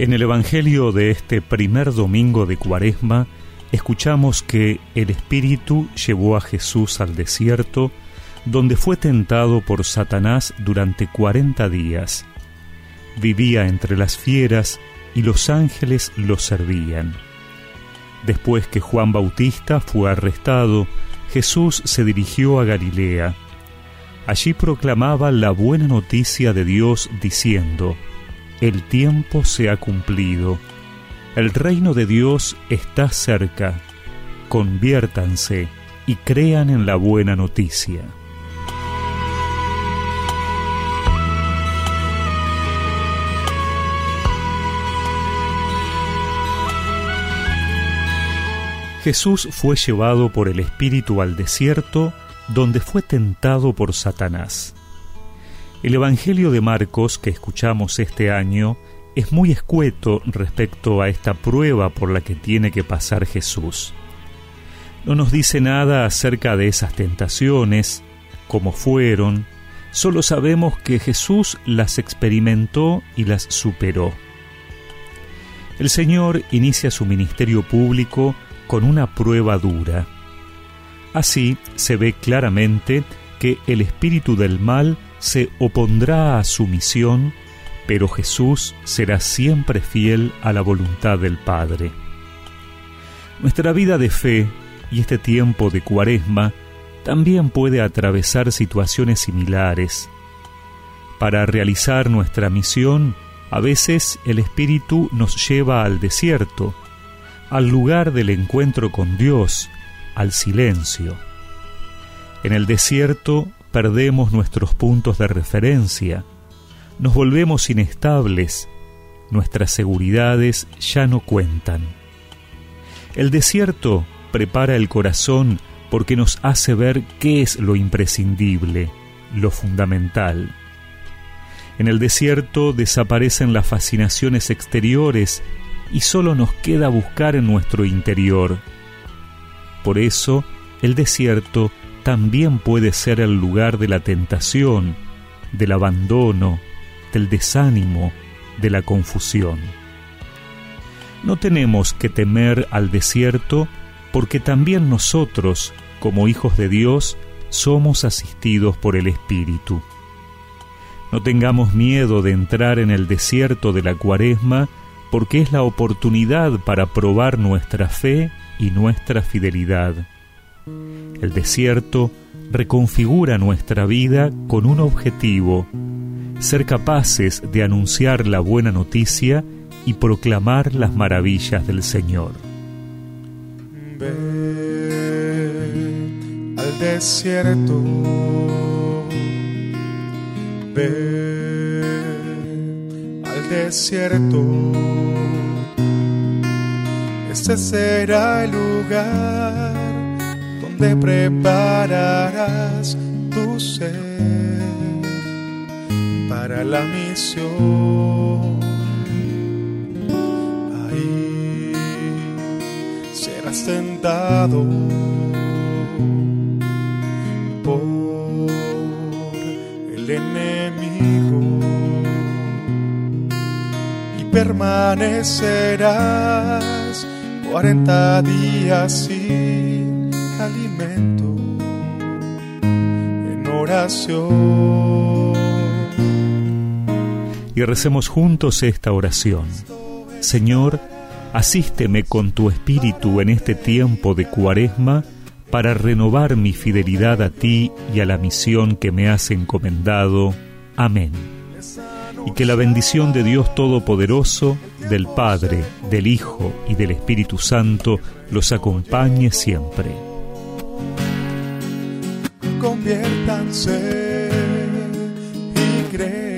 En el Evangelio de este primer domingo de Cuaresma, escuchamos que el Espíritu llevó a Jesús al desierto, donde fue tentado por Satanás durante cuarenta días. Vivía entre las fieras y los ángeles lo servían. Después que Juan Bautista fue arrestado, Jesús se dirigió a Galilea. Allí proclamaba la buena noticia de Dios diciendo, el tiempo se ha cumplido, el reino de Dios está cerca, conviértanse y crean en la buena noticia. Jesús fue llevado por el Espíritu al desierto, donde fue tentado por Satanás. El Evangelio de Marcos que escuchamos este año es muy escueto respecto a esta prueba por la que tiene que pasar Jesús. No nos dice nada acerca de esas tentaciones, cómo fueron, solo sabemos que Jesús las experimentó y las superó. El Señor inicia su ministerio público con una prueba dura. Así se ve claramente que el espíritu del mal se opondrá a su misión, pero Jesús será siempre fiel a la voluntad del Padre. Nuestra vida de fe y este tiempo de cuaresma también puede atravesar situaciones similares. Para realizar nuestra misión, a veces el Espíritu nos lleva al desierto, al lugar del encuentro con Dios, al silencio. En el desierto perdemos nuestros puntos de referencia, nos volvemos inestables, nuestras seguridades ya no cuentan. El desierto prepara el corazón porque nos hace ver qué es lo imprescindible, lo fundamental. En el desierto desaparecen las fascinaciones exteriores y solo nos queda buscar en nuestro interior. Por eso, el desierto también puede ser el lugar de la tentación, del abandono, del desánimo, de la confusión. No tenemos que temer al desierto porque también nosotros, como hijos de Dios, somos asistidos por el Espíritu. No tengamos miedo de entrar en el desierto de la cuaresma porque es la oportunidad para probar nuestra fe y nuestra fidelidad. El desierto reconfigura nuestra vida con un objetivo, ser capaces de anunciar la buena noticia y proclamar las maravillas del Señor. Ve al desierto, ve al desierto, ese será el lugar donde prepararás tu ser para la misión. Ahí serás tentado por el enemigo y permanecerás cuarenta días sin alimento en oración. Y recemos juntos esta oración. Señor, asísteme con tu espíritu en este tiempo de cuaresma para renovar mi fidelidad a ti y a la misión que me has encomendado. Amén. Y que la bendición de Dios Todopoderoso, del Padre, del Hijo y del Espíritu Santo los acompañe siempre. Conviértanse y crean